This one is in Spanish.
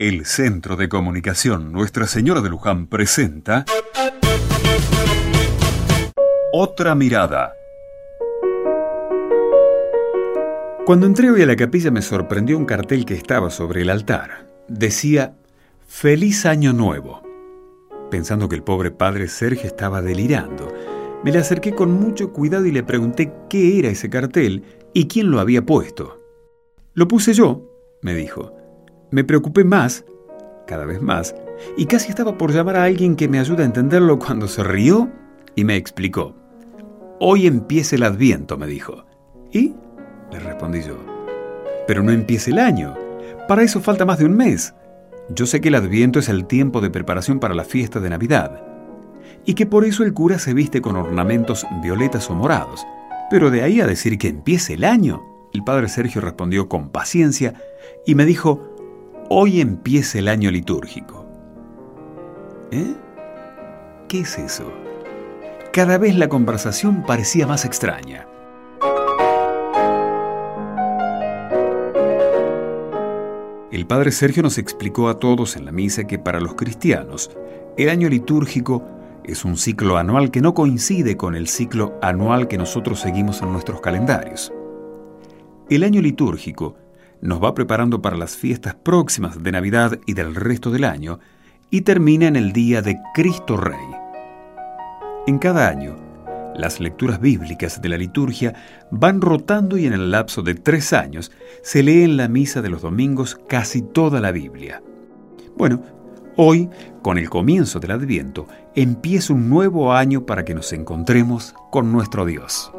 El Centro de Comunicación Nuestra Señora de Luján presenta Otra Mirada. Cuando entré hoy a la capilla me sorprendió un cartel que estaba sobre el altar. Decía Feliz Año Nuevo. Pensando que el pobre padre Sergio estaba delirando, me le acerqué con mucho cuidado y le pregunté qué era ese cartel y quién lo había puesto. Lo puse yo, me dijo. Me preocupé más, cada vez más, y casi estaba por llamar a alguien que me ayude a entenderlo cuando se rió y me explicó. Hoy empieza el adviento, me dijo. ¿Y? Le respondí yo. Pero no empieza el año. Para eso falta más de un mes. Yo sé que el adviento es el tiempo de preparación para la fiesta de Navidad. Y que por eso el cura se viste con ornamentos violetas o morados. Pero de ahí a decir que empiece el año, el padre Sergio respondió con paciencia y me dijo, Hoy empieza el año litúrgico. ¿Eh? ¿Qué es eso? Cada vez la conversación parecía más extraña. El padre Sergio nos explicó a todos en la misa que para los cristianos el año litúrgico es un ciclo anual que no coincide con el ciclo anual que nosotros seguimos en nuestros calendarios. El año litúrgico nos va preparando para las fiestas próximas de Navidad y del resto del año y termina en el día de Cristo Rey. En cada año, las lecturas bíblicas de la liturgia van rotando y en el lapso de tres años se lee en la misa de los domingos casi toda la Biblia. Bueno, hoy, con el comienzo del Adviento, empieza un nuevo año para que nos encontremos con nuestro Dios.